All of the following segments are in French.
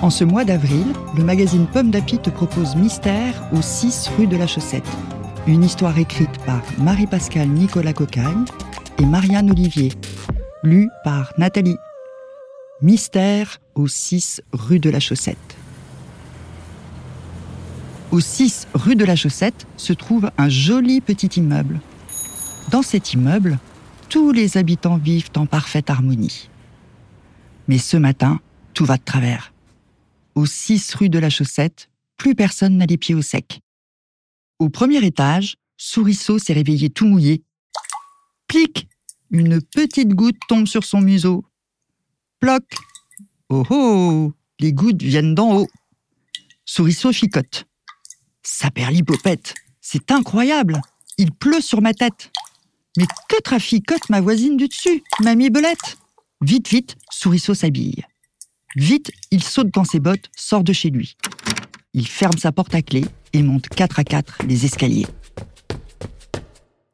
En ce mois d'avril, le magazine Pomme d'Api te propose Mystère au 6 rue de la Chaussette. Une histoire écrite par Marie-Pascale Nicolas Cocagne et Marianne Olivier. Lue par Nathalie. Mystère au 6 rue de la Chaussette. Au 6 rue de la Chaussette se trouve un joli petit immeuble. Dans cet immeuble, tous les habitants vivent en parfaite harmonie. Mais ce matin, tout va de travers. Au 6 rue de la Chaussette, plus personne n'a les pieds au sec. Au premier étage, Sourisseau s'est réveillé tout mouillé. Plic Une petite goutte tombe sur son museau. Ploc Oh oh Les gouttes viennent d'en haut. Sourisseau chicote. L'hypopète. C'est incroyable. Il pleut sur ma tête. Mais que traficote ma voisine du dessus, mamie Belette Vite, vite, Sourisseau s'habille. Vite, il saute dans ses bottes, sort de chez lui. Il ferme sa porte à clé et monte quatre à quatre les escaliers.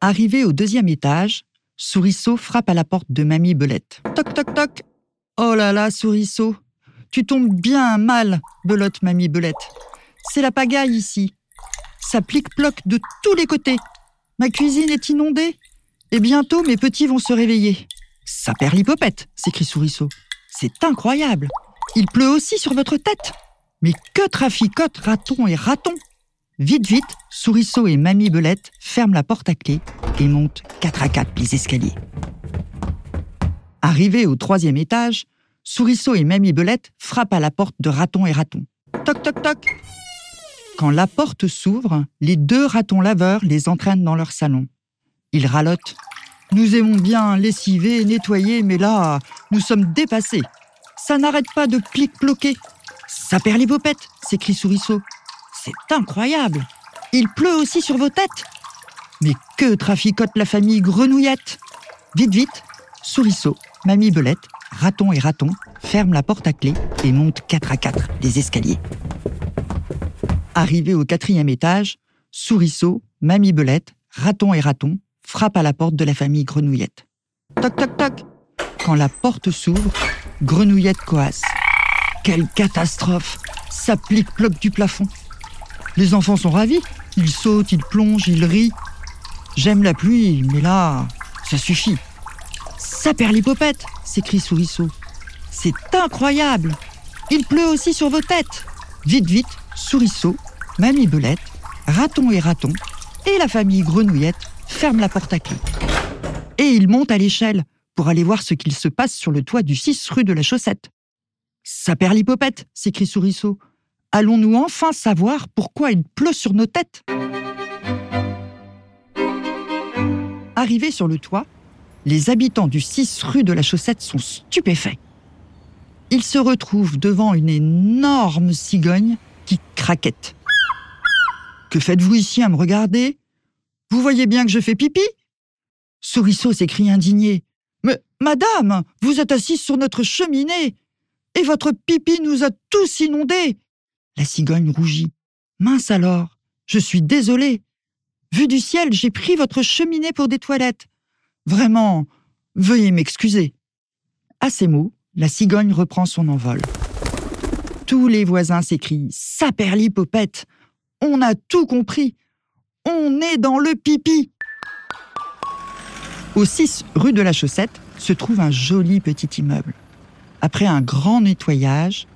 Arrivé au deuxième étage, Sourisseau frappe à la porte de Mamie Belette. Toc toc toc Oh là là, Sourisseau Tu tombes bien mal, belote Mamie Belette. C'est la pagaille ici. Ça plique-ploque de tous les côtés. Ma cuisine est inondée. Et bientôt mes petits vont se réveiller. Ça perd l'hypopète, s'écrie Sourisseau. C'est incroyable. Il pleut aussi sur votre tête. Mais que traficote raton et raton Vite, vite, Sourisseau et Mamie Belette ferment la porte à clé et montent quatre à quatre les escaliers. Arrivés au troisième étage, Sourisseau et Mamie Belette frappent à la porte de Raton et Raton. Toc, toc, toc Quand la porte s'ouvre, les deux ratons laveurs les entraînent dans leur salon. Ils ralotent. Nous aimons bien lessiver, nettoyer, mais là, nous sommes dépassés. Ça n'arrête pas de plic-ploquer. Ça perd les bopettes, s'écrie Sourisseau. C'est incroyable. Il pleut aussi sur vos têtes. Mais que traficote la famille Grenouillette Vite, vite, Sourisseau, Mamie Belette, Raton et Raton ferment la porte à clé et montent quatre à quatre les escaliers. Arrivé au quatrième étage, Sourisseau, Mamie Belette, Raton et Raton frappent à la porte de la famille Grenouillette. Toc toc toc Quand la porte s'ouvre, Grenouillette coasse. Quelle catastrophe Ça plique-ploque du plafond. Les enfants sont ravis. Ils sautent, ils plongent, ils rient. J'aime la pluie, mais là, ça suffit. Ça perd l'hypopète s'écrie Sourisseau. C'est incroyable Il pleut aussi sur vos têtes Vite, vite, Sourisseau, Mamie Belette, Raton et Raton et la famille Grenouillette ferment la porte à clé. Et ils montent à l'échelle pour aller voir ce qu'il se passe sur le toit du 6 rue de la Chaussette. Ça perd l'hypopète s'écrie Sourisseau. Allons-nous enfin savoir pourquoi il pleut sur nos têtes? Arrivés sur le toit, les habitants du 6 rue de la Chaussette sont stupéfaits. Ils se retrouvent devant une énorme cigogne qui craquette. Que faites-vous ici à me regarder? Vous voyez bien que je fais pipi? Sourisseau s'écrie indigné. Madame, vous êtes assise sur notre cheminée et votre pipi nous a tous inondés. La cigogne rougit. Mince alors, je suis désolée. Vu du ciel, j'ai pris votre cheminée pour des toilettes. Vraiment, veuillez m'excuser. À ces mots, la cigogne reprend son envol. Tous les voisins s'écrient Ça perd l'hypopète On a tout compris On est dans le pipi Au 6 rue de la Chaussette se trouve un joli petit immeuble. Après un grand nettoyage,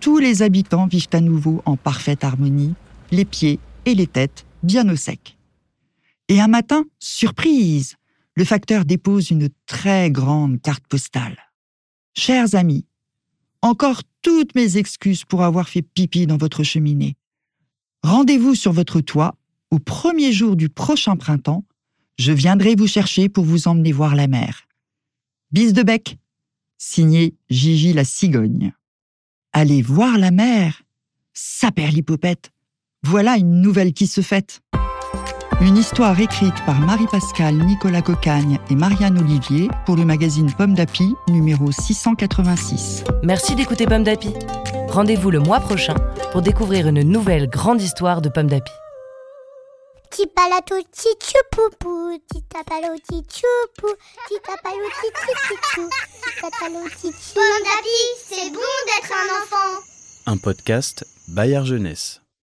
tous les habitants vivent à nouveau en parfaite harmonie, les pieds et les têtes bien au sec. Et un matin, surprise, le facteur dépose une très grande carte postale. Chers amis, encore toutes mes excuses pour avoir fait pipi dans votre cheminée. Rendez-vous sur votre toit au premier jour du prochain printemps. Je viendrai vous chercher pour vous emmener voir la mer. Bise de bec. Signé Gigi la cigogne. Allez voir la mer. L'hypopète. Voilà une nouvelle qui se fête. Une histoire écrite par Marie-Pascale Nicolas Cocagne et Marianne Olivier pour le magazine Pomme d'Api, numéro 686. Merci d'écouter Pomme d'Api. Rendez-vous le mois prochain pour découvrir une nouvelle grande histoire de Pomme d'Api. Tipalato tichupupu, titapalo tichupu, titapalo tichupu, titapalo tichupu. Pomme d'api, c'est bon d'être un enfant. Un podcast Bayard Jeunesse.